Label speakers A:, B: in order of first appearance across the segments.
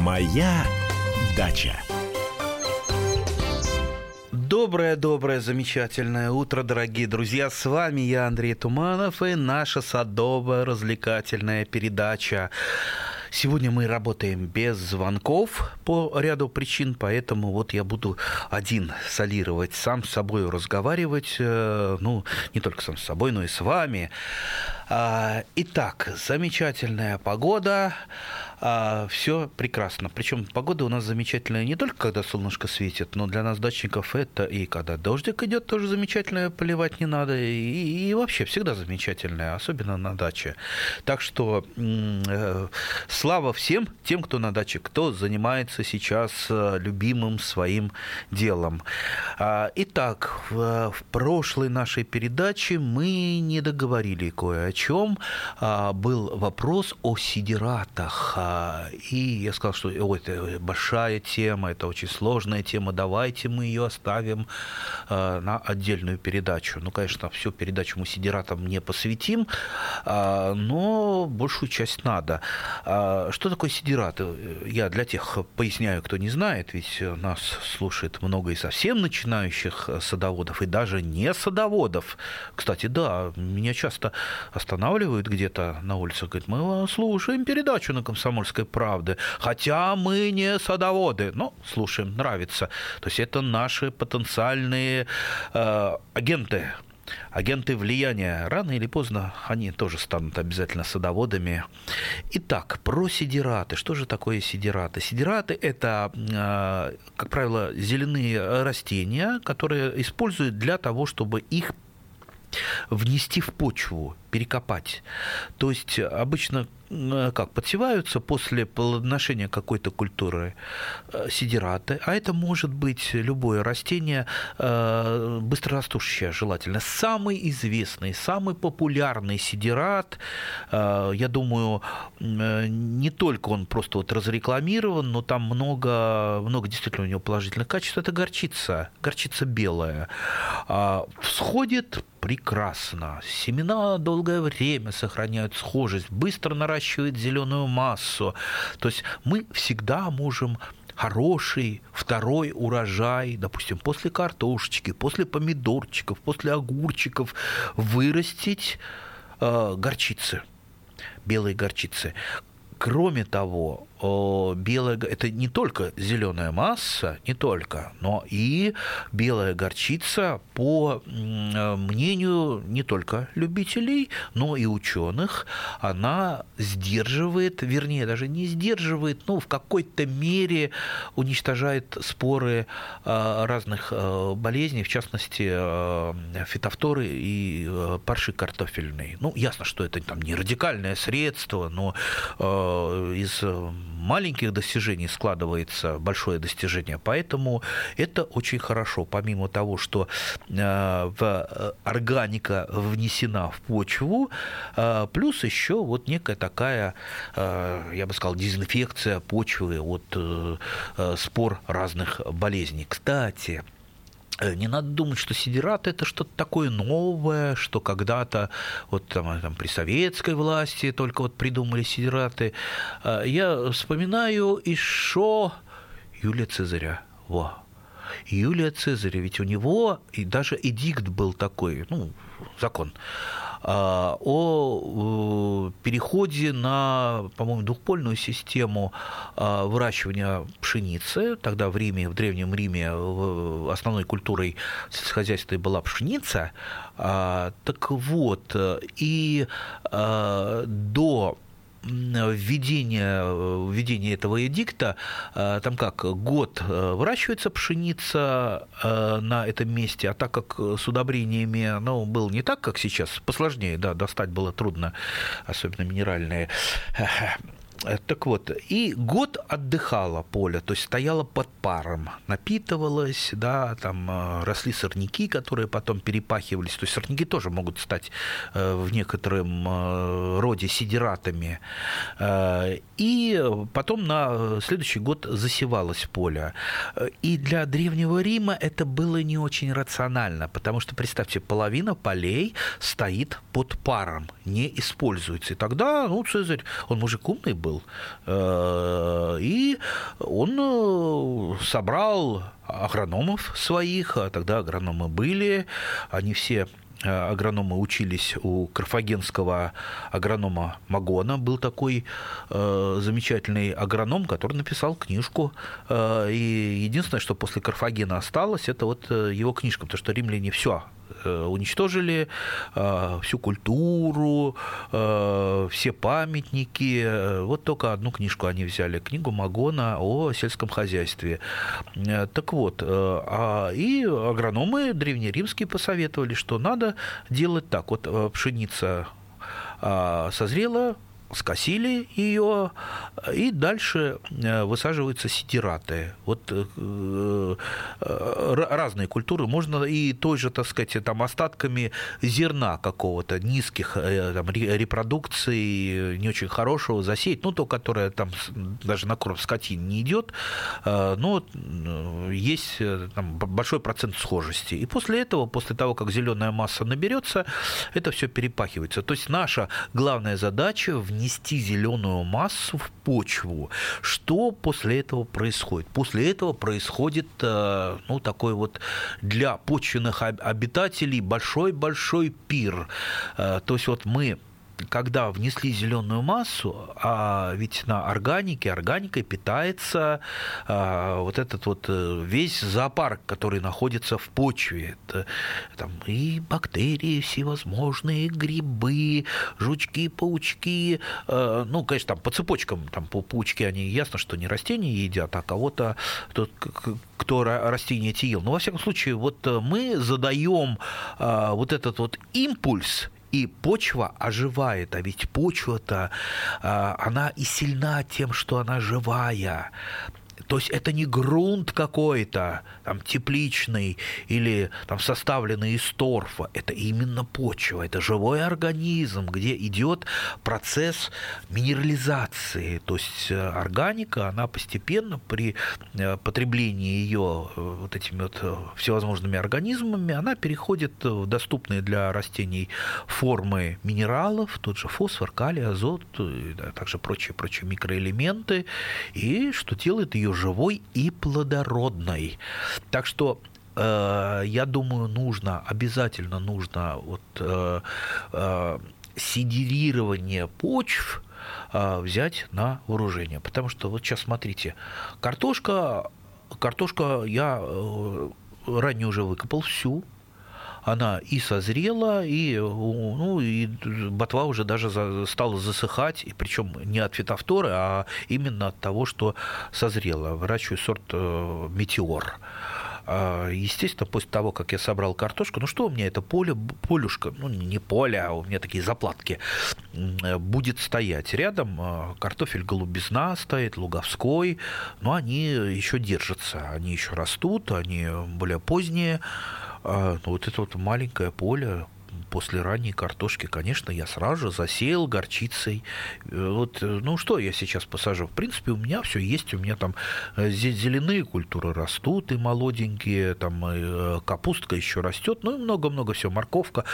A: Моя дача.
B: Доброе-доброе, замечательное утро, дорогие друзья. С вами я, Андрей Туманов, и наша садовая развлекательная передача. Сегодня мы работаем без звонков по ряду причин, поэтому вот я буду один солировать, сам с собой разговаривать, э, ну, не только сам с собой, но и с вами. А, итак, замечательная погода, а, все прекрасно. Причем погода у нас замечательная не только когда солнышко светит, но для нас дачников это и когда дождик идет, тоже замечательная, поливать не надо, и, и вообще всегда замечательная, особенно на даче. Так что э, слава всем тем, кто на даче, кто занимается сейчас э, любимым своим делом. А, итак, в, в прошлой нашей передаче мы не договорили кое о чем а, был вопрос о сидератах. А, и я сказал, что о, это большая тема, это очень сложная тема, давайте мы ее оставим а, на отдельную передачу. Ну, конечно, всю передачу мы сидератам не посвятим, но большую часть надо. Что такое сидераты? Я для тех поясняю, кто не знает, ведь нас слушает много и совсем начинающих садоводов, и даже не садоводов. Кстати, да, меня часто останавливают где-то на улице, говорят, мы слушаем передачу на «Комсомольской правде», хотя мы не садоводы, но слушаем, нравится. То есть это наши потенциальные э, агенты, агенты влияния. Рано или поздно они тоже станут обязательно садоводами. Итак, про сидираты. Что же такое сидираты? Сидираты – это, э, как правило, зеленые растения, которые используют для того, чтобы их внести в почву, перекопать. То есть обычно Э, как подсеваются после плодоношения какой-то культуры э, сидираты, а это может быть любое растение э, быстрорастущее желательно. Самый известный, самый популярный сидират, я думаю, не только он просто вот разрекламирован, но там много, много действительно у него положительных качеств, это горчица, горчица белая. А, всходит прекрасно. Семена долгое время сохраняют схожесть, быстро наращивают зеленую массу. То есть мы всегда можем хороший второй урожай, допустим, после картошечки, после помидорчиков, после огурчиков вырастить э, горчицы белые горчицы. Кроме того, белая, это не только зеленая масса, не только, но и белая горчица, по мнению не только любителей, но и ученых, она сдерживает, вернее, даже не сдерживает, но в какой-то мере уничтожает споры а, разных а, болезней, в частности, а, фитофторы и парши картофельные. Ну, ясно, что это там не радикальное средство, но из маленьких достижений складывается большое достижение. Поэтому это очень хорошо. Помимо того, что э, э, органика внесена в почву, э, плюс еще вот некая такая, я бы сказал, дезинфекция почвы от спор разных болезней. Кстати, не надо думать, что сидерат это что-то такое новое, что когда-то вот там, там при советской власти только вот придумали сидераты. Э, я вспоминаю еще Юлия Цезаря. Во. Юлия Цезаря, ведь у него и даже эдикт был такой, ну, закон, о переходе на, по-моему, двухпольную систему а, выращивания пшеницы. Тогда в Риме, в Древнем Риме основной культурой сельскохозяйства была пшеница. А, так вот, и до введение, введение этого эдикта, э, там как, год э, выращивается пшеница э, на этом месте, а так как с удобрениями, ну, было не так, как сейчас, посложнее, да, достать было трудно, особенно минеральные. Э, так вот, и год отдыхало поле, то есть стояло под паром, напитывалось, да, там э, росли сорняки, которые потом перепахивались, то есть сорняки тоже могут стать э, в некотором роде сидератами. И потом на следующий год засевалось поле. И для Древнего Рима это было не очень рационально, потому что, представьте, половина полей стоит под паром, не используется. И тогда, ну, Цезарь, он мужик умный был, был. И он собрал агрономов своих, а тогда агрономы были, они все Э, агрономы учились у карфагенского агронома Магона. Был такой э, замечательный агроном, который написал книжку. Э, и единственное, что после Карфагена осталось, это вот э, его книжка, потому что римляне все Э, уничтожили э, всю культуру, э, все памятники. Вот только одну книжку они взяли, книгу Магона о сельском хозяйстве. Так вот, а, и агрономы древнеримские посоветовали, что надо делать так. Вот пшеница созрела, скосили ее, и дальше э, высаживаются сидираты. Вот э, э, разные культуры. Можно и той же, так сказать, там, остатками зерна какого-то, низких там, репродукций, не очень хорошего засеять, ну, то, которое там даже на корм скотин не идет, но есть там, большой процент схожести. И после этого, после того, как зеленая масса наберется, это все перепахивается. То есть наша главная задача в внести зеленую массу в почву. Что после этого происходит? После этого происходит э, ну, такой вот для почвенных обитателей большой-большой пир. Э, то есть вот мы когда внесли зеленую массу, а ведь на органике, органикой питается а, вот этот вот э, весь зоопарк, который находится в почве. Это, там и бактерии всевозможные, грибы, жучки, паучки. А, ну, конечно, там по цепочкам, там по паучки, они ясно, что не растения едят, а кого-то, кто, кто растения эти ел. Но, во всяком случае, вот мы задаем а, вот этот вот импульс и почва оживает, а ведь почва-то, а, она и сильна тем, что она живая. То есть это не грунт какой-то, там, тепличный или там, составленный из торфа. Это именно почва, это живой организм, где идет процесс минерализации. То есть э, органика, она постепенно при э, потреблении ее э, вот этими вот всевозможными организмами, она переходит в доступные для растений формы минералов, тот же фосфор, калий, азот, а также прочие-прочие микроэлементы, и что делает ее живой и плодородной. Так что э, я думаю, нужно, обязательно нужно вот, э, э, сидерирование почв э, взять на вооружение. Потому что вот сейчас смотрите, картошка, картошка я э, ранее уже выкопал всю, она и созрела, и, ну, и ботва уже даже стала засыхать, и причем не от фитофторы, а именно от того, что созрела. Выращиваю сорт э, «Метеор». А, естественно, после того, как я собрал картошку, ну что у меня это поле, полюшка, ну не поле, а у меня такие заплатки, будет стоять. Рядом а, картофель голубизна стоит, луговской, но они еще держатся, они еще растут, они более поздние, а, ну, вот это вот маленькое поле, после ранней картошки, конечно, я сразу же засеял горчицей. Э, вот, э, ну что я сейчас посажу? В принципе, у меня все есть. У меня там э, зеленые культуры растут и молоденькие, там капустка еще растет, ну и много-много всего. Морковка,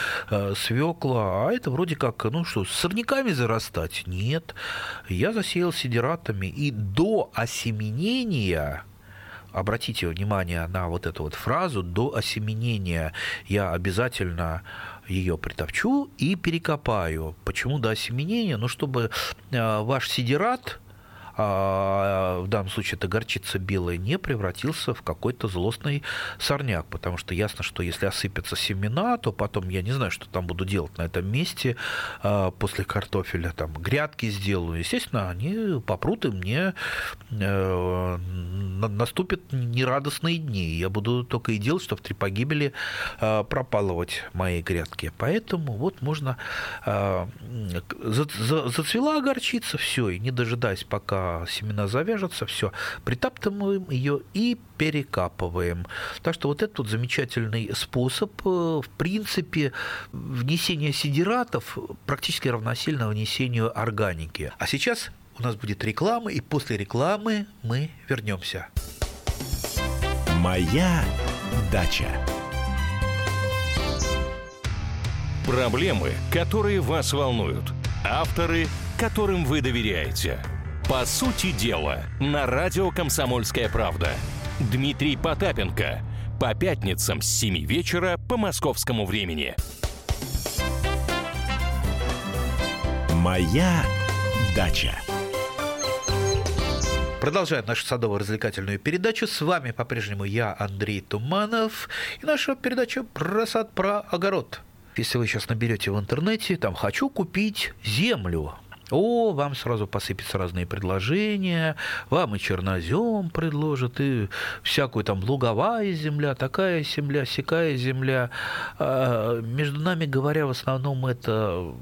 B: свекла. А это вроде как, ну что, с сорняками зарастать? Нет. Я засеял сидератами. И до осеменения обратите внимание на вот эту вот фразу «до осеменения я обязательно ее притопчу и перекопаю». Почему до осеменения? Ну, чтобы э, ваш сидерат в данном случае это горчица белая, не превратился в какой-то злостный сорняк, потому что ясно, что если осыпятся семена, то потом я не знаю, что там буду делать на этом месте а, после картофеля, там грядки сделаю. Естественно, они попрут, и мне э, наступят нерадостные дни. Я буду только и делать, что в три погибели а, пропалывать мои грядки. Поэтому вот можно а, зацвела горчица, все, и не дожидаясь, пока семена завяжутся, все, притаптываем ее и перекапываем. Так что вот этот вот замечательный способ, э, в принципе, внесения сидератов практически равносильно внесению органики. А сейчас у нас будет реклама, и после рекламы мы вернемся.
A: Моя дача.
C: Проблемы, которые вас волнуют. Авторы, которым вы доверяете – По сути дела, на радио «Комсомольская правда». Дмитрий Потапенко. По пятницам с 7 вечера по московскому времени.
A: Моя дача.
B: Продолжаем нашу садово-развлекательную передачу. С вами по-прежнему я, Андрей Туманов, и наша передача про сад, про огород. Если вы сейчас наберете в интернете, там «хочу купить землю», о, вам сразу посыпятся разные предложения, вам и чернозем предложат, и всякую там луговая земля, такая земля, сякая земля. А, между нами говоря, в основном это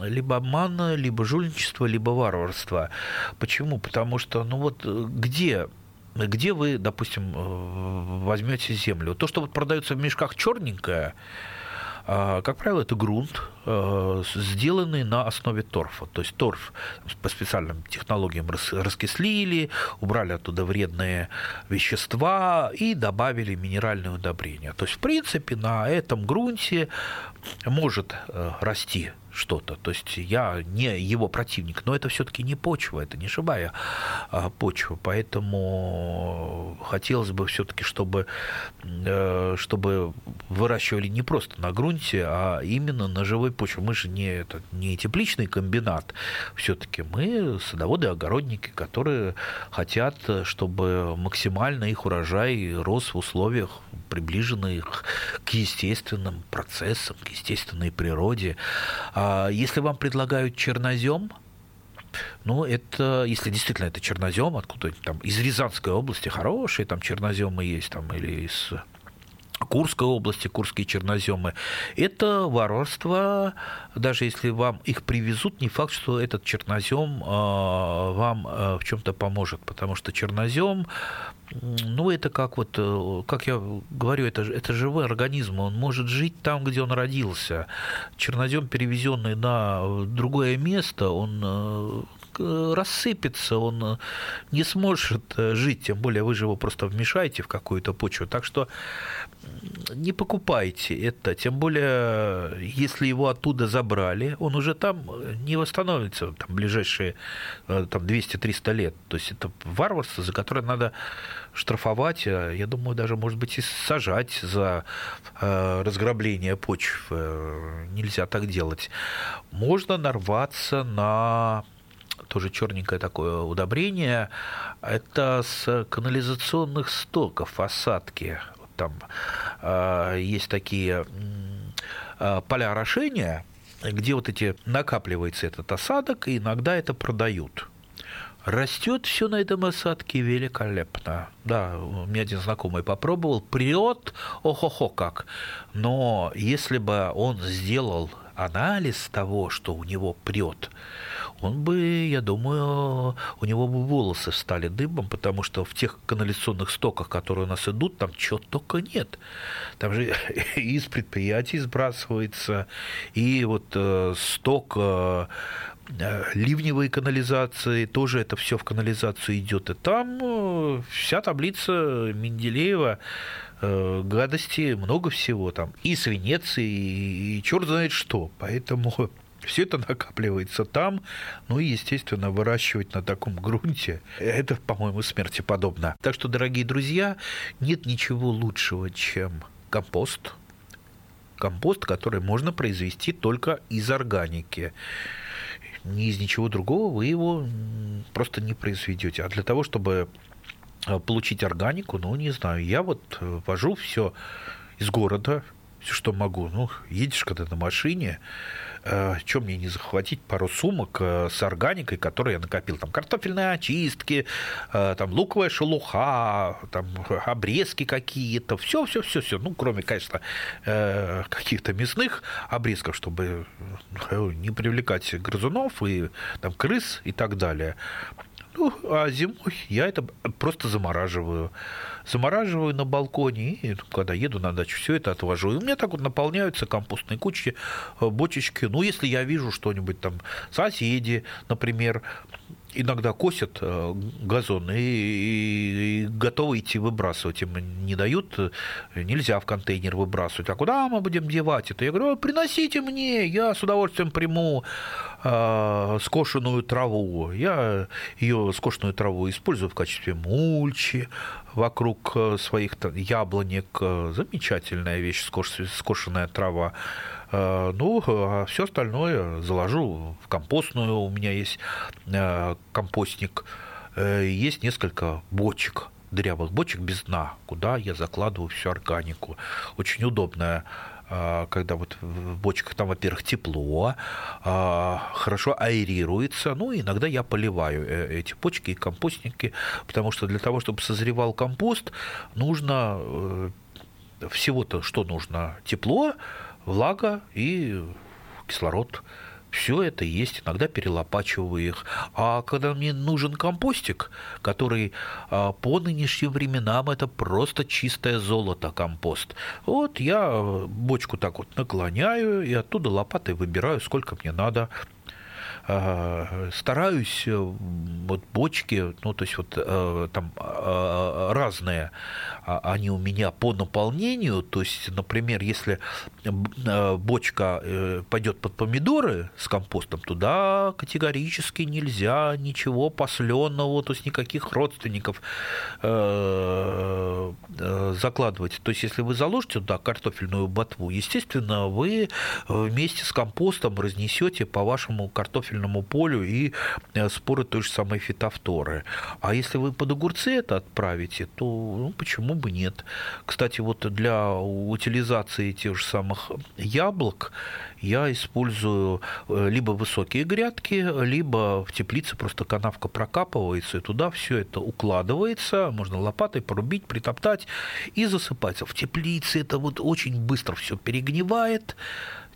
B: либо обман, либо жульничество, либо варварство. Почему? Потому что, ну вот, где где вы, допустим, возьмете землю? То, что вот продается в мешках черненькое, как правило, это грунт, а, сделанный на основе торфа. То есть торф по специальным технологиям раскислили, убрали оттуда вредные вещества и добавили минеральные удобрения. То есть, в принципе, на этом грунте может э, расти что-то. То есть я не его противник, но это все-таки не почва, это не живая а, почва. Поэтому хотелось бы все-таки, чтобы, э, чтобы выращивали не просто на грунте, а именно на живой почве. Мы же не, это, не тепличный комбинат. Все-таки мы садоводы-огородники, которые хотят, чтобы максимально их урожай рос в условиях приближенных к естественным процессам, к естественной природе. А если вам предлагают чернозем, ну, это, если действительно это чернозем, откуда-нибудь там из Рязанской области хорошие там черноземы есть, там, или из Курской области, курские черноземы, это варварство, даже если вам их привезут, не факт, что этот чернозем а, вам а, в чем-то поможет, потому что чернозем, ну, это как вот, э, как я говорю, это, это живой организм, он может жить там, где он родился. Чернозем, перевезенный на другое место, он Э, рассыпется, он э, не сможет э, жить, тем более вы же его просто вмешаете в какую-то почву. Так что не покупайте это, тем более, если его оттуда забрали, он уже там не восстановится там, ближайшие там, 200-300 лет. То есть это варварство, за которое надо штрафовать, я думаю, даже, может быть, и сажать за разграбление почв. Нельзя так делать. Можно нарваться на тоже черненькое такое удобрение, это с канализационных стоков осадки. Там э, есть такие э, поля орошения, где вот эти накапливается этот осадок, и иногда это продают. Растет все на этом осадке великолепно. Да, у меня один знакомый попробовал, прет, охо-хо как. Но если бы он сделал анализ того, что у него прет, он бы, я думаю, у него бы волосы стали дыбом, потому что в тех канализационных стоках, которые у нас идут, там чего только нет. Там же из предприятий сбрасывается, и вот э, сток э, э, ливневой канализации, тоже это все в канализацию идет. И там э, вся таблица Менделеева э, гадости, много всего там. И свинец, и, и черт знает что. Поэтому все это накапливается там, ну и, естественно, выращивать на таком грунте, это, по-моему, смерти подобно. Так что, дорогие друзья, нет ничего лучшего, чем компост. Компост, который можно произвести только из органики. Ни из ничего другого вы его просто не произведете. А для того, чтобы э, получить органику, ну, не знаю, я вот э, вожу все из города, все, что могу. Ну, едешь когда на машине, э, чем мне не захватить пару сумок э, с органикой, которые я накопил. Там картофельные очистки, э, там луковая шелуха, там обрезки какие-то, все, все, все, все. Ну, кроме, конечно, каких-то мясных обрезков, чтобы не привлекать грызунов и там крыс и так далее. Ну, а зимой я это просто замораживаю. Замораживаю на балконе, и когда еду на дачу, все это отвожу. И у меня так вот наполняются компостные кучи, э, бочечки. Ну, если я вижу что-нибудь там, соседи, например, иногда косят э, газон и, и, и готовы идти выбрасывать. Им не дают, э, нельзя в контейнер выбрасывать. А куда мы будем девать это? Я говорю, приносите мне, я с удовольствием приму. э, скошенную траву. Я ее скошенную траву использую в качестве мульчи вокруг э, своих яблонек. Замечательная вещь, скошенная трава. Ну, а все остальное заложу в компостную. У меня есть компостник. Есть несколько бочек дырявых бочек без дна, куда я закладываю всю органику. Очень удобная когда вот в бочках там, во-первых, тепло, хорошо аэрируется, ну, иногда я поливаю э, эти бочки и компостники, потому что для того, чтобы созревал компост, нужно э, всего-то, что нужно? Тепло, влага и кислород. Все это есть, иногда перелопачиваю их. А когда мне нужен компостик, который а, по нынешним временам это просто чистое золото компост, вот я бочку так вот наклоняю и оттуда лопатой выбираю, сколько мне надо. Э, стараюсь э, вот бочки, ну то есть вот э, там разные, а, они у меня по наполнению, то есть, например, если бочка пойдет под помидоры с компостом, туда категорически нельзя ничего посленного, то есть никаких родственников закладывать. То есть, если вы заложите туда картофельную ботву, естественно, вы вместе с компостом разнесете по вашему картофельному картофельному полю и э, споры той же самой фитофторы. А если вы под огурцы это отправите, то ну, почему бы нет? Кстати, вот для утилизации тех же самых яблок я использую э, либо высокие грядки, либо в теплице просто канавка прокапывается, и туда все это укладывается, можно лопатой порубить, притоптать и засыпается. В теплице это вот очень быстро все перегнивает,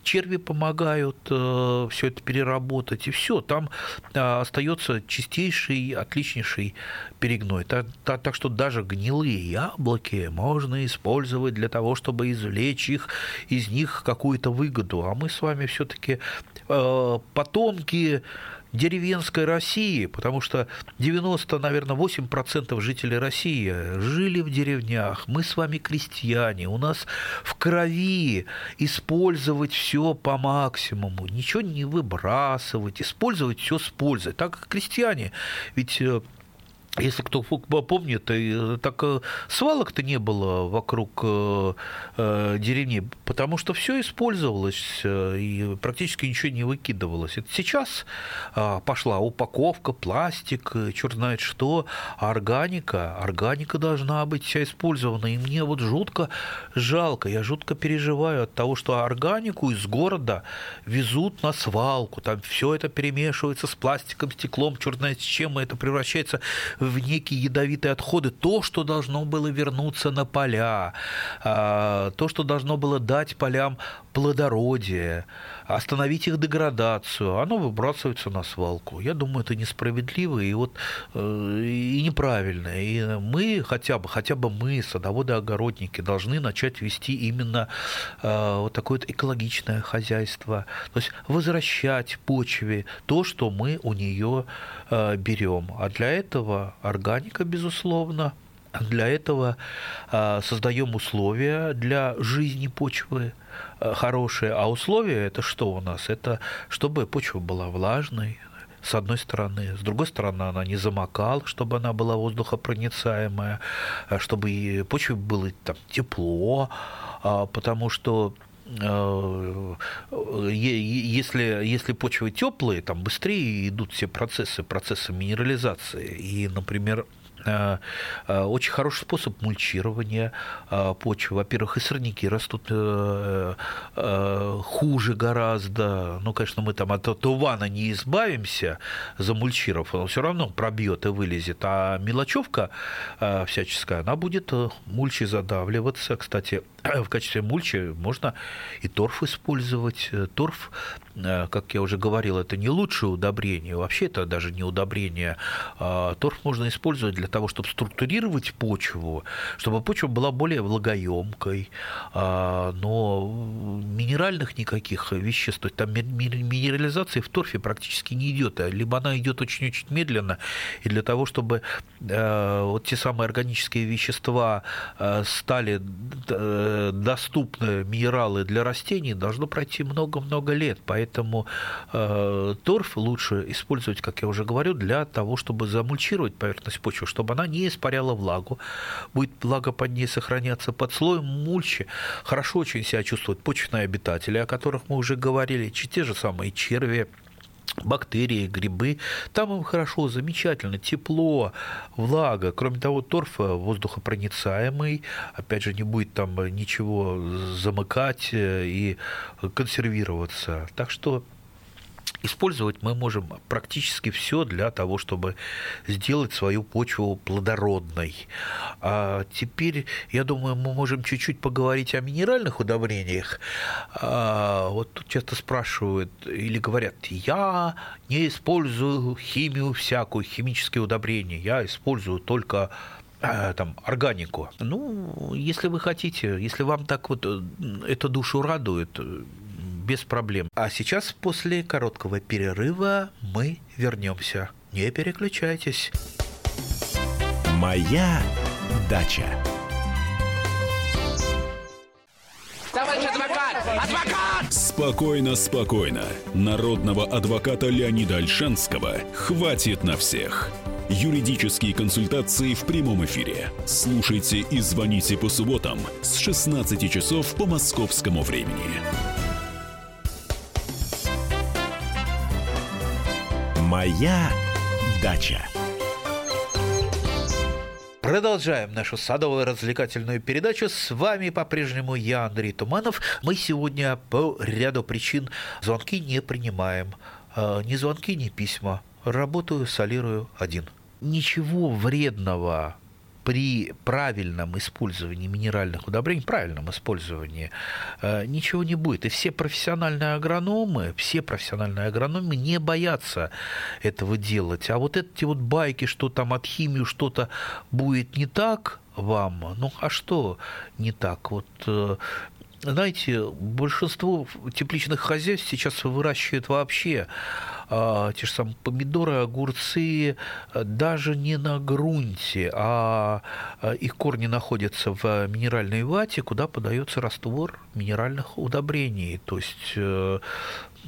B: черви помогают э, все это переработать, и все, там э, остается чистейший, отличнейший перегной. Так, так, так что даже гнилые яблоки можно использовать для того, чтобы извлечь их, из них какую-то выгоду. А мы с вами все-таки э, потомки деревенской России, потому что 90, наверное, 8% жителей России жили в деревнях. Мы с вами крестьяне, у нас в крови использовать все по максимуму, ничего не выбрасывать, использовать все с пользой. Так как крестьяне, ведь э, если кто помнит, э, так э, свалок-то не было вокруг э, деревни, потому что все использовалось и практически ничего не выкидывалось. Это сейчас а, пошла упаковка, пластик, черт знает что, органика, органика должна быть вся использована. И мне вот жутко жалко, я жутко переживаю от того, что органику из города везут на свалку, там все это перемешивается с пластиком, стеклом, черт знает с чем, и это превращается в некие ядовитые отходы, то, что должно было вернуться на поля, а, то, что должно было дать полям плодородие, остановить их деградацию, оно выбрасывается на свалку. Я думаю, это несправедливо и, вот, э, и неправильно. И мы хотя бы, хотя бы мы, садоводы-огородники, должны начать вести именно э, вот такое вот экологичное хозяйство. То есть возвращать почве то, что мы у нее э, берем. А для этого органика, безусловно, для этого создаем условия для жизни почвы, хорошие, а условия это что у нас? Это чтобы почва была влажной, с одной стороны. С другой стороны, она не замокала, чтобы она была воздухопроницаемая, э, чтобы почве было там, тепло, а, потому что э, если, если почвы теплые, там быстрее идут все процессы, процессы минерализации. И, например, Э, э, очень хороший способ мульчирования э, почвы. Во-первых, и сорняки растут хуже гораздо. Ну, конечно, мы там от тувана не избавимся, замульчировав, он все равно пробьет и вылезет. А мелочевка всяческая, она будет мульчей задавливаться. Кстати, в качестве мульчи можно и торф использовать. Торф, как я уже говорил, это не лучшее удобрение. Вообще это даже не удобрение. Торф можно использовать для того, чтобы структурировать почву, чтобы почва была более влагоемкой, а, но минеральных никаких веществ, то есть там минерализации в торфе практически не идет, а либо она идет очень-очень медленно, и для того, чтобы э, вот те самые органические вещества э, стали э, доступны минералы для растений, должно пройти много-много лет, поэтому торф лучше использовать, как я уже говорю, для того, чтобы замульчировать поверхность почвы, чтобы она не испаряла влагу, будет влага под ней сохраняться под слоем мульчи, хорошо очень себя чувствуют почвенные обитатели, о которых мы уже говорили, те же самые черви, бактерии, грибы. Там им хорошо, замечательно, тепло, влага. Кроме того, торф воздухопроницаемый, опять же, не будет там ничего замыкать и консервироваться. Так что Использовать мы можем практически все для того, чтобы сделать свою почву плодородной. А теперь, я думаю, мы можем чуть-чуть поговорить о минеральных удобрениях. А, вот тут часто спрашивают или говорят, я не использую химию всякую, химические удобрения, я использую только а, там, органику. Ну, если вы хотите, если вам так вот э, эта душу радует, без проблем. А сейчас, после короткого перерыва, мы вернемся. Не переключайтесь.
A: Моя дача.
D: Товарищ адвокат! Адвокат!
E: Спокойно, спокойно. Народного адвоката Леонида Альшанского хватит на всех. Юридические консультации в прямом эфире. Слушайте и звоните по субботам с 16 часов по московскому времени.
A: Моя дача.
B: Продолжаем нашу садовую развлекательную передачу. С вами по-прежнему я, Андрей Туманов. Мы сегодня по ряду причин звонки не принимаем. А, ни звонки, ни письма. Работаю, солирую один. Ничего вредного при правильном использовании минеральных удобрений, правильном использовании, э, ничего не будет. И все профессиональные агрономы, все профессиональные агрономы не боятся этого делать. А вот эти вот байки, что там от химии что-то будет не так, вам. Ну, а что не так? Вот э, знаете, большинство тепличных хозяйств сейчас выращивают вообще а, те же самые помидоры, огурцы даже не на грунте, а, а их корни находятся в минеральной вате, куда подается раствор минеральных удобрений. То есть э,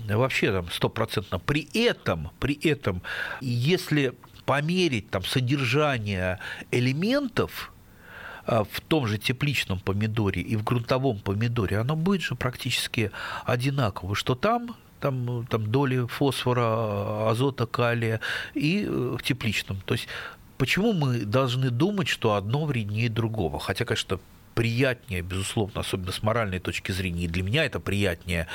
B: вообще там стопроцентно. При этом, при этом, если померить там содержание элементов в том же тепличном помидоре и в грунтовом помидоре, оно будет же практически одинаково, что там там, там доли фосфора, азота, калия и э, в тепличном. То есть почему мы должны думать, что одно вреднее другого? Хотя, конечно, приятнее, безусловно, особенно с моральной точки зрения, и для меня это приятнее,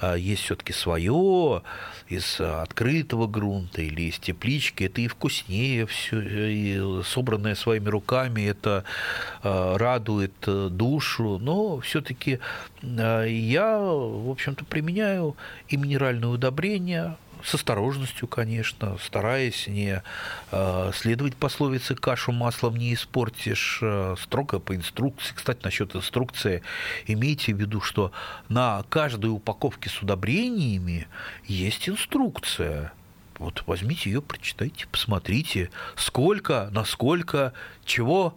B: а, есть все-таки свое из открытого грунта или из теплички, это и вкуснее все, и собранное своими руками, это а, радует э, душу, но все-таки а, я, в общем-то, применяю и минеральные удобрения, с осторожностью, конечно, стараясь не э, следовать пословице «кашу маслом не испортишь», э, строго по инструкции. Кстати, насчет инструкции, имейте в виду, что на каждой упаковке с удобрениями есть инструкция. Вот возьмите ее, прочитайте, посмотрите, сколько, насколько, чего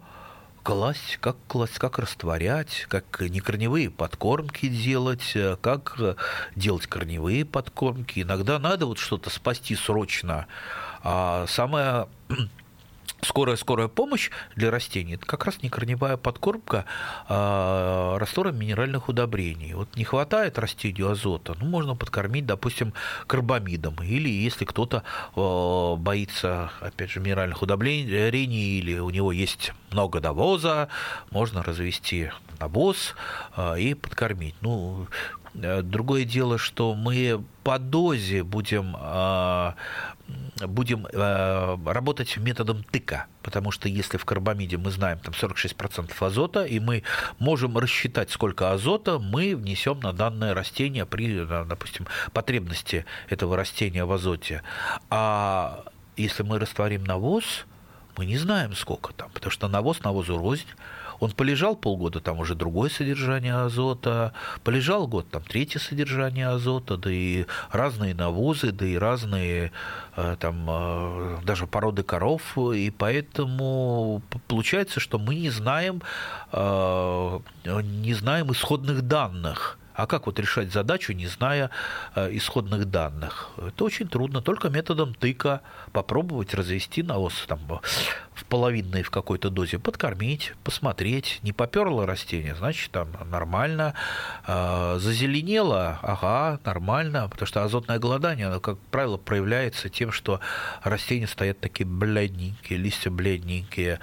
B: класть, как класть, как растворять, как некорневые подкормки делать, э, как э, делать корневые подкормки. Иногда надо вот что-то спасти срочно. А самое скорая-скорая помощь для растений – это как раз некорневая подкормка э, раствором минеральных удобрений. Вот не хватает растению азота, ну, можно подкормить, допустим, карбамидом. Или если кто-то э, боится, опять же, минеральных удобрений, или у него есть много довоза, можно развести навоз э, и подкормить. Ну, другое дело, что мы по дозе будем, э, будем э, работать методом тыка, потому что если в карбамиде мы знаем там 46% азота, и мы можем рассчитать, сколько азота мы внесем на данное растение при, допустим, потребности этого растения в азоте. А если мы растворим навоз, Мы не знаем, сколько там, потому что навоз навозу рознь. Он полежал полгода, там уже другое содержание азота, полежал год, там третье содержание азота, да и разные навозы, да и разные э, там э, даже породы коров, и поэтому получается, что мы не знаем, э, не знаем исходных данных а как вот решать задачу, не зная исходных данных? Это очень трудно. Только методом тыка попробовать развести навоз там, в половинной в какой-то дозе, подкормить, посмотреть. Не поперло растение, значит, там нормально. Э, зазеленело, ага, нормально. Потому что азотное голодание, оно, как правило, проявляется тем, что растения стоят такие бледненькие, листья бледненькие.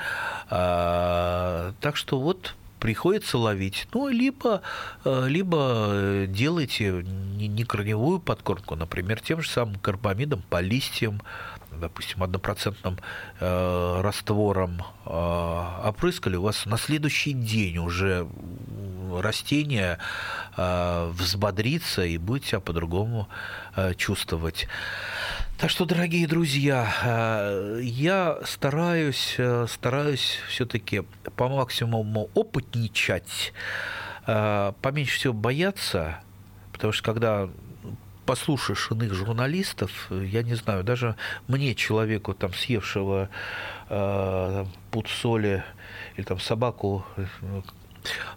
B: Э, так что вот приходится ловить. Ну, либо, э, либо делайте не корневую подкормку, например, тем же самым карбамидом по листьям, допустим, однопроцентным э, раствором э, опрыскали, у вас на следующий день уже растение э, взбодрится и будет себя по-другому э, чувствовать. Так что, дорогие друзья, э, я стараюсь, э, стараюсь все-таки по максимуму опытничать, э, поменьше всего бояться, потому что когда послушаешь иных журналистов, я не знаю, даже мне, человеку, там, съевшего э, пуд соли или там собаку,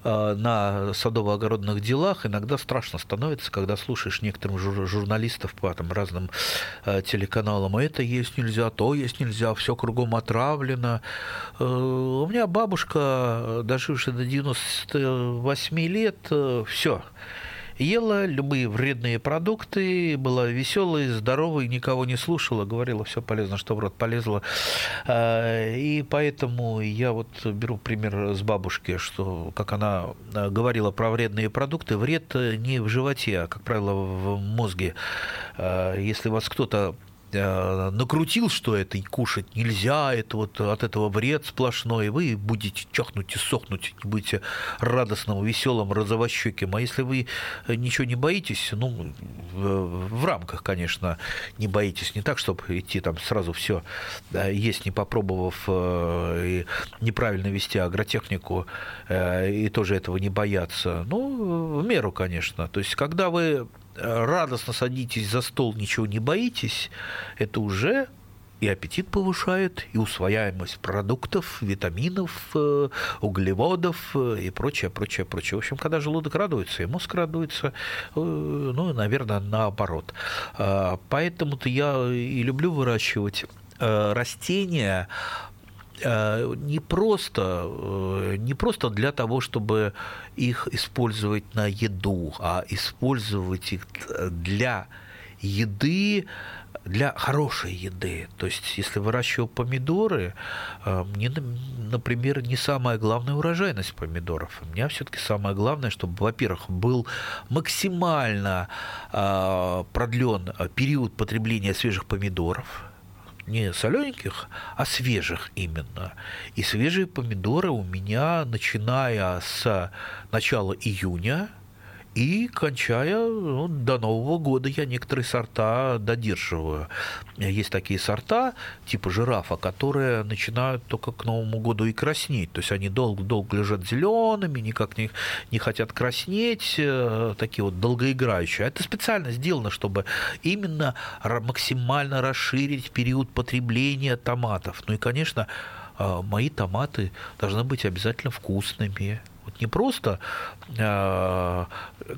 B: Э, на садово-огородных делах иногда страшно становится, когда слушаешь некоторых журналистов по там, разным э, телеканалам, это есть нельзя, то есть нельзя, все кругом отравлено. Э, у меня бабушка, дожившая до 98 лет, все, ела любые вредные продукты, была веселой, здоровой, никого не слушала, говорила, все полезно, что в рот полезло. А, и поэтому я вот беру пример с бабушки, что, как она а, говорила про вредные продукты, вред не в животе, а, как правило, в мозге. А, если вас кто-то Э, накрутил, что это и кушать нельзя, это вот от этого вред сплошной, вы будете чахнуть и сохнуть, не будете радостным, веселым, розовощеким. А если вы ничего не боитесь, ну, в, рамках, конечно, не боитесь, не так, чтобы идти там сразу все есть, не попробовав э, и неправильно вести агротехнику, э, и тоже этого не бояться. Ну, в меру, конечно. То есть, когда вы радостно садитесь за стол, ничего не боитесь, это уже и аппетит повышает, и усвояемость продуктов, витаминов, э, углеводов э, и прочее, прочее, прочее. В общем, когда желудок радуется, и мозг радуется, э, ну, наверное, наоборот. А, поэтому-то я и люблю выращивать растения, не просто, э, не просто для того, чтобы их использовать на еду, а использовать их для еды, для хорошей еды. То есть, если выращиваю помидоры, э, мне, например, не самая главная урожайность помидоров. У меня все-таки самое главное, чтобы, во-первых, был максимально продлен период потребления свежих помидоров не солененьких, а свежих именно. И свежие помидоры у меня, начиная с начала июня, и кончая ну, до Нового года я некоторые сорта додерживаю. Есть такие сорта, типа жирафа, которые начинают только к Новому году и краснеть. То есть они долго-долго лежат зелеными, никак не, не хотят краснеть, э, такие вот долгоиграющие. Это специально сделано, чтобы именно максимально расширить период потребления томатов. Ну и, конечно, э, мои томаты должны быть обязательно вкусными, вот не просто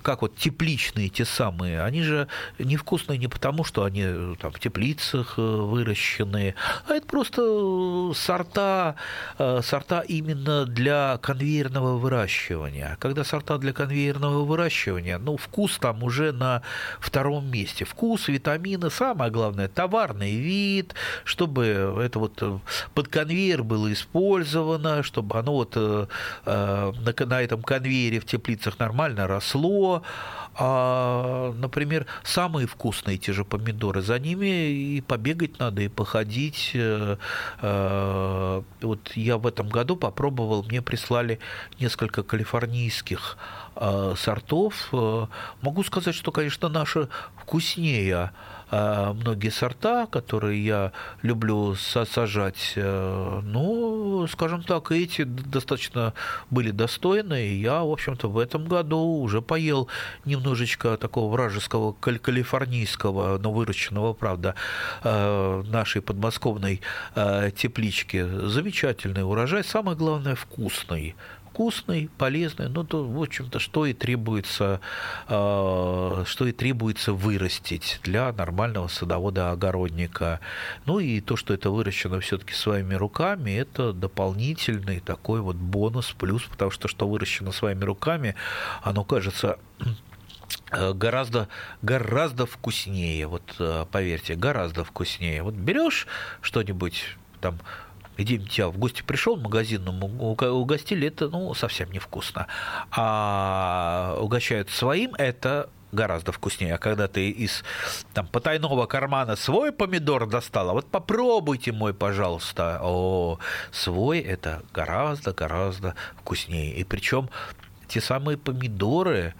B: как вот тепличные те самые, они же невкусные не потому, что они там в теплицах э, выращенные, а это просто сорта, э, сорта именно для конвейерного выращивания. Когда сорта для конвейерного выращивания, ну, вкус там уже на втором месте. Вкус, витамины, самое главное, товарный вид, чтобы это вот под конвейер было использовано, чтобы оно вот на этом конвейере в теплицах нормально росло, а, например, самые вкусные те же помидоры, за ними и побегать надо, и походить. Э, э, вот я в этом году попробовал, мне прислали несколько калифорнийских э, сортов. Могу сказать, что, конечно, наши вкуснее многие сорта, которые я люблю сажать. Э, ну, скажем так, эти достаточно были достойны, и я, в общем-то, в этом году уже поел немножечко такого вражеского калифорнийского, но выращенного, правда, нашей подмосковной теплички. Замечательный урожай, самое главное, вкусный вкусный, полезный, ну, то, в общем-то, что и требуется, э, что и требуется вырастить для нормального садовода-огородника. Ну, и то, что это выращено все-таки своими руками, это дополнительный такой вот бонус, плюс, потому что что выращено своими руками, оно кажется э, гораздо, гораздо вкуснее, вот э, поверьте, гораздо вкуснее. Вот берешь что-нибудь там где-нибудь я в гости пришел магазинному, угостили, это ну, совсем невкусно. А угощают своим, это гораздо вкуснее. А когда ты из там, потайного кармана свой помидор достал, а вот попробуйте мой, пожалуйста. О, свой это гораздо-гораздо вкуснее. И причем те самые помидоры,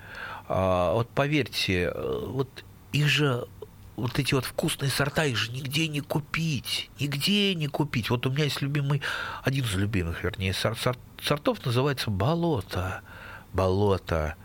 B: а, вот поверьте, э, вот их же вот эти вот вкусные сорта, их же нигде не купить. Нигде не купить. Вот у меня есть любимый, один из любимых, вернее, сорт, сорт, сортов называется болото. Болото.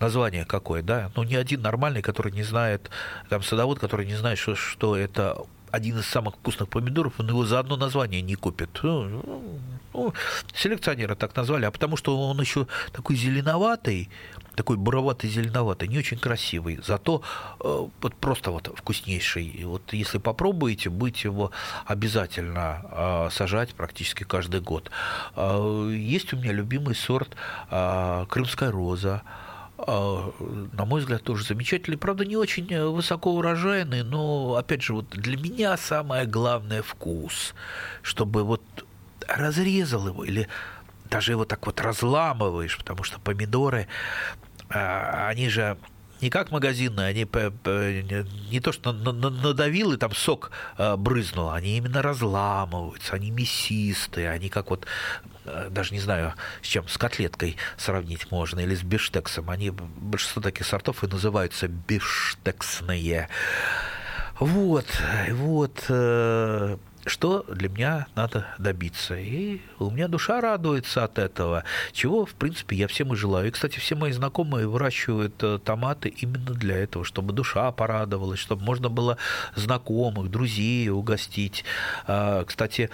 B: Название какое, да? Ну, ни один нормальный, который не знает, там, садовод, который не знает, что, что это один из самых вкусных помидоров, он его за одно название не купит. Ну, ну, селекционеры так назвали, а потому что он еще такой зеленоватый, такой буроватый зеленоватый, не очень красивый, зато э, вот просто вот вкуснейший. Вот если попробуете, будете его обязательно э, сажать практически каждый год. Э, есть у меня любимый сорт крымская роза. На мой взгляд, тоже замечательный. Правда, не очень высоко урожайный, но, опять же, вот для меня самое главное – вкус. Чтобы вот разрезал его или даже его так вот разламываешь, потому что помидоры, они же не как магазинные, они не то, что надавил и там сок а, брызнул, они именно разламываются, они мясистые, они как вот, а, даже не знаю, с чем, с котлеткой сравнить можно, или с биштексом. Они, большинство таких сортов и называются биштексные. Вот, вот, э, что для меня надо добиться. И у меня душа радуется от этого, чего, в принципе, я всем и желаю. И, кстати, все мои знакомые выращивают э, томаты именно для этого, чтобы душа порадовалась, чтобы можно было знакомых, друзей угостить. А, кстати,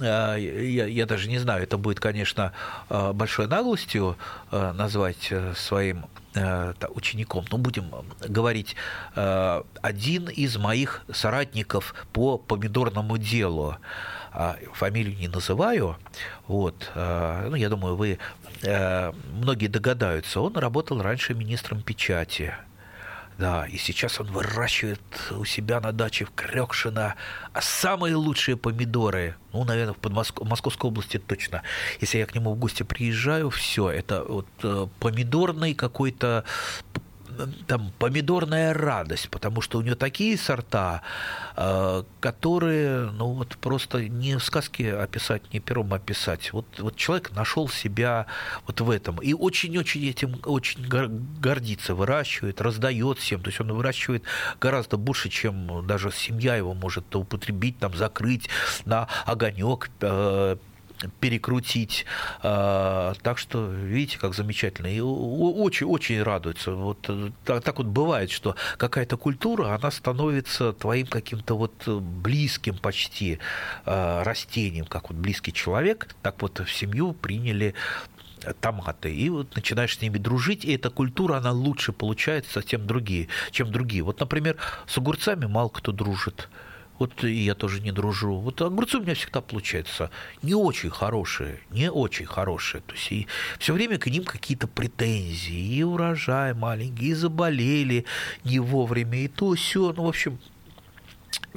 B: а, я, я даже не знаю, это будет, конечно, а, большой наглостью назвать э, своим Э, учеником, ну, будем говорить, э, один из моих соратников по помидорному делу, а, фамилию не называю, вот, э, ну, я думаю, вы многие догадаются, он работал раньше министром печати, да, и сейчас он выращивает у себя на даче в Крёкшино самые лучшие помидоры. Ну, наверное, в Подмоск... Московской области точно. Если я к нему в гости приезжаю, все, это вот э, помидорный какой-то там помидорная радость, потому что у нее такие сорта, э, которые, ну вот просто не в сказке описать, не пером описать. Вот, вот человек нашел себя вот в этом и очень-очень этим очень гордится, выращивает, раздает всем. То есть он выращивает гораздо больше, чем даже семья его может употребить, там закрыть на огонек, э, перекрутить. А, так что, видите, как замечательно. И очень-очень радуется. Вот так, так вот бывает, что какая-то культура, она становится твоим каким-то вот близким почти а, растением, как вот близкий человек, так вот в семью приняли томаты, и вот начинаешь с ними дружить, и эта культура, она лучше получается, чем другие, чем другие. Вот, например, с огурцами мало кто дружит. Вот я тоже не дружу. Вот огурцы у меня всегда получаются не очень хорошие, не очень хорошие. То есть и все время к ним какие-то претензии, и урожай маленький, и заболели не вовремя, и то, все. Ну, в общем,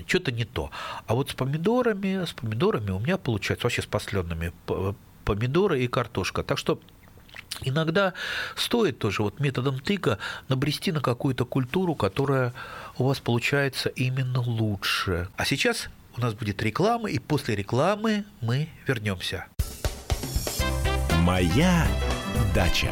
B: что-то не то. А вот с помидорами, с помидорами у меня получается, вообще с посленными помидоры и картошка. Так что Иногда стоит тоже вот методом тыка набрести на какую-то культуру, которая у вас получается именно лучше. А сейчас у нас будет реклама, и после рекламы мы вернемся.
A: Моя дача.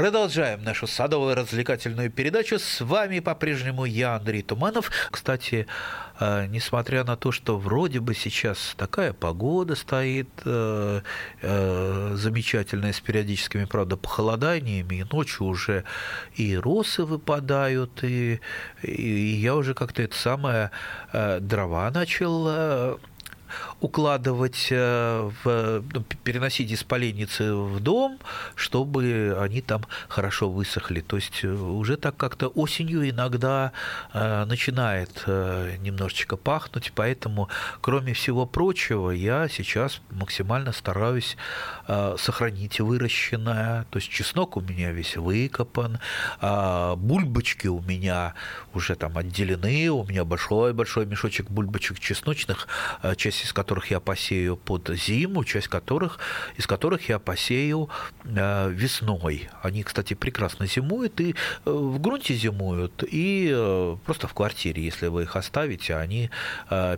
B: Продолжаем нашу садовую развлекательную передачу. С вами по-прежнему я, Андрей Туманов. Кстати, э, несмотря на то, что вроде бы сейчас такая погода стоит э, э, замечательная, с периодическими, правда, похолоданиями, и ночью уже и росы выпадают, и, и я уже как-то это самое дрова начал укладывать, э, в, ну, переносить из поленницы в дом, чтобы они там хорошо высохли. То есть э, уже так как-то осенью иногда э, начинает немножечко пахнуть, поэтому, кроме всего прочего, я сейчас максимально стараюсь сохранить выращенное. То есть чеснок у меня весь выкопан, а бульбочки у меня уже там отделены, у меня большой-большой мешочек бульбочек чесночных, часть из которых я посею под зиму, часть которых, из которых я посею э, весной. Они, кстати, прекрасно зимуют и э, в грунте зимуют, и э, просто в квартире, если вы их оставите, они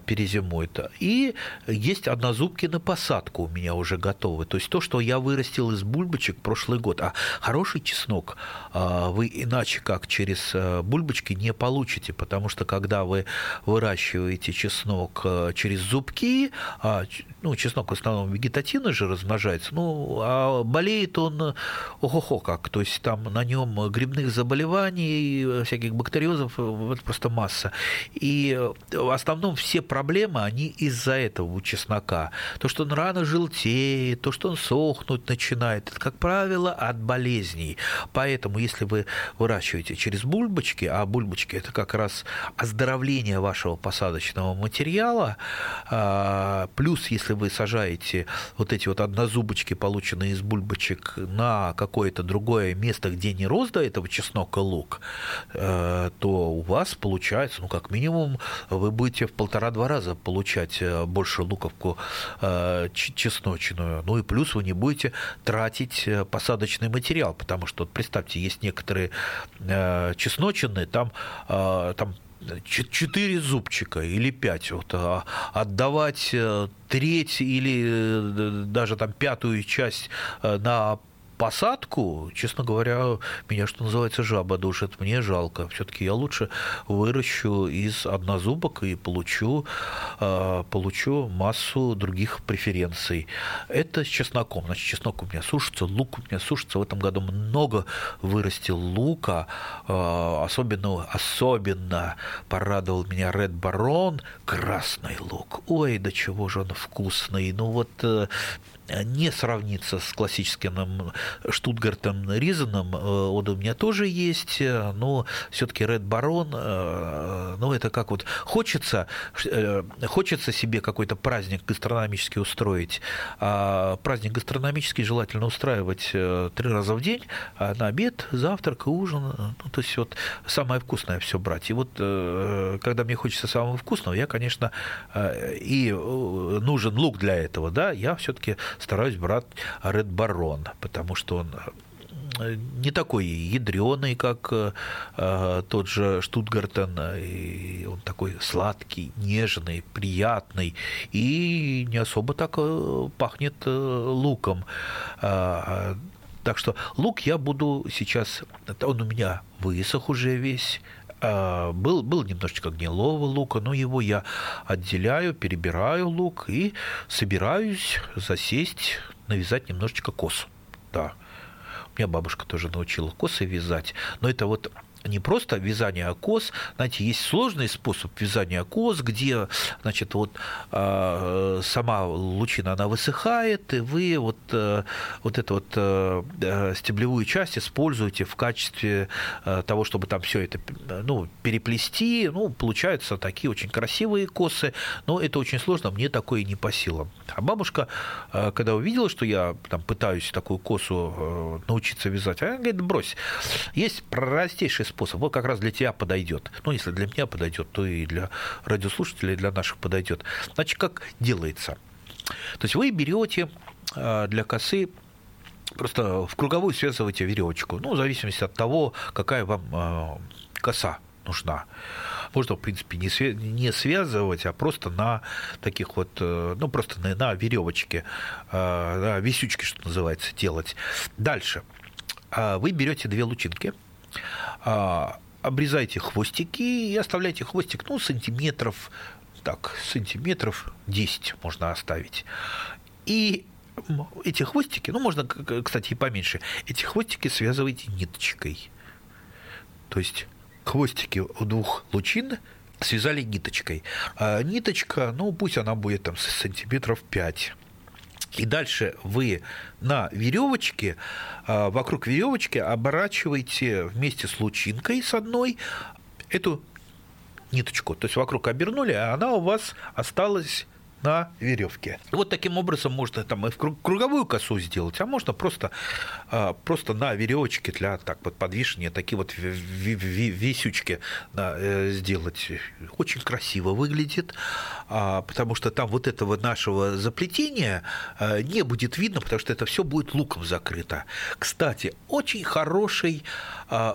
B: перезимуют. И есть однозубки на посадку у меня уже готовы. То есть то, что я вырастил из бульбочек прошлый год. А хороший чеснок вы иначе как через бульбочки не получите, потому что когда вы выращиваете чеснок через зубки, а, ну, чеснок в основном вегетативно же размножается, ну, а болеет он ого-го как, то есть там на нем грибных заболеваний, всяких бактериозов, это просто масса. И в основном все проблемы, они из-за этого у чеснока. То, что он рано желтеет, то, что он сохнуть начинает, это, как правило, от болезней. Поэтому, если вы выращиваете через бульбочки, а бульбочки – это как раз оздоровление вашего посадочного материала, а, плюс, если вы сажаете вот эти вот однозубочки, полученные из бульбочек, на какое-то другое место, где не рос до этого чеснок и лук, э, то у вас получается, ну, как минимум, вы будете в полтора-два раза получать э, больше луковку э, чесночную. Ну и плюс вы не будете тратить посадочный материал, потому что, вот, представьте, есть некоторые чесночины, там, там четыре зубчика или пять, вот, а отдавать э, треть или э, даже там пятую часть э, на посадку, честно говоря, меня, что называется, жаба душит. Мне жалко. Все-таки я лучше выращу из однозубок и получу, э, получу массу других преференций. Это с чесноком. Значит, чеснок у меня сушится, лук у меня сушится. В этом году много вырастил лука. Э, особенно, особенно порадовал меня Red Baron, красный лук. Ой, до чего же он вкусный. Ну вот э, не сравнится с классическим Штутгартом Ризаном. Э, он у меня тоже есть, но все-таки Ред Барон, э, ну это как вот хочется, э, хочется себе какой-то праздник гастрономический устроить. А праздник гастрономический желательно устраивать три раза в день, а на обед, завтрак и ужин. Ну, то есть вот самое вкусное все брать. И вот когда мне хочется самого вкусного, я, конечно, и нужен лук для этого, да, я все-таки стараюсь брать Red Baron, потому что он э, не такой ядреный, как э, тот же Штутгартен, и он такой сладкий, нежный, приятный, и не особо так э, пахнет э, луком. Э, так что лук я буду сейчас, он у меня высох уже весь, а, был, был немножечко гнилого лука, но его я отделяю, перебираю лук и собираюсь засесть, навязать немножечко кос. Да. У меня бабушка тоже научила косы вязать, но это вот не просто вязание кос, знаете, есть сложный способ вязания кос, где, значит, вот э, сама лучина, она высыхает, и вы вот, э, вот эту вот э, э стеблевую часть используете в качестве э, того, чтобы там все это, ну, переплести, ну, получаются такие очень красивые косы, но это очень сложно, мне такое не по силам. А бабушка, э, когда увидела, что я там пытаюсь такую косу научиться вязать, она говорит, брось, есть простейший способ. Вот как раз для тебя подойдет. Ну, если для меня подойдет, то и для радиослушателей, для наших подойдет. Значит, как делается? То есть вы берете а, для косы просто в круговую связываете веревочку. Ну, в зависимости от того, какая вам а, коса нужна. Можно, в принципе, не, свя- не связывать, а просто на таких вот, э, ну, просто на, на веревочке, на висючке, что называется, делать. Дальше. Вы берете две лучинки, обрезайте хвостики и оставляйте хвостик, ну, сантиметров, так, сантиметров 10 можно оставить. И эти хвостики, ну, можно, кстати, и поменьше, эти хвостики связывайте ниточкой. То есть хвостики у двух лучин связали ниточкой. А ниточка, ну, пусть она будет там сантиметров 5. И дальше вы на веревочке, а, вокруг веревочки оборачиваете вместе с лучинкой с одной эту ниточку. То есть вокруг обернули, а она у вас осталась на веревке. Вот таким образом можно там и в круговую косу сделать, а можно просто, а, просто на веревочке для так вот подвешения такие вот висючки э, сделать. Очень красиво выглядит, а, потому что там вот этого нашего заплетения а, не будет видно, потому что это все будет луком закрыто. Кстати, очень хороший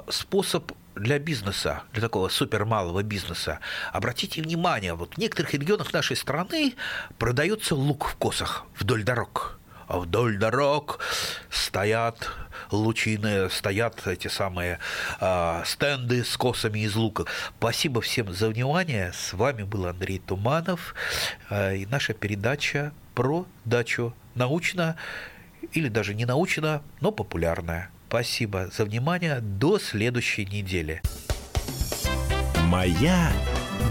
B: способ для бизнеса, для такого супермалого бизнеса, обратите внимание, вот в некоторых регионах нашей страны продается лук в косах вдоль дорог. А вдоль дорог стоят лучины, стоят эти самые э, стенды с косами из лука. Спасибо всем за внимание. С вами был Андрей Туманов э, и наша передача про дачу научно или даже не научно, но популярная. Спасибо за внимание. До следующей недели.
A: Моя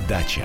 A: дача.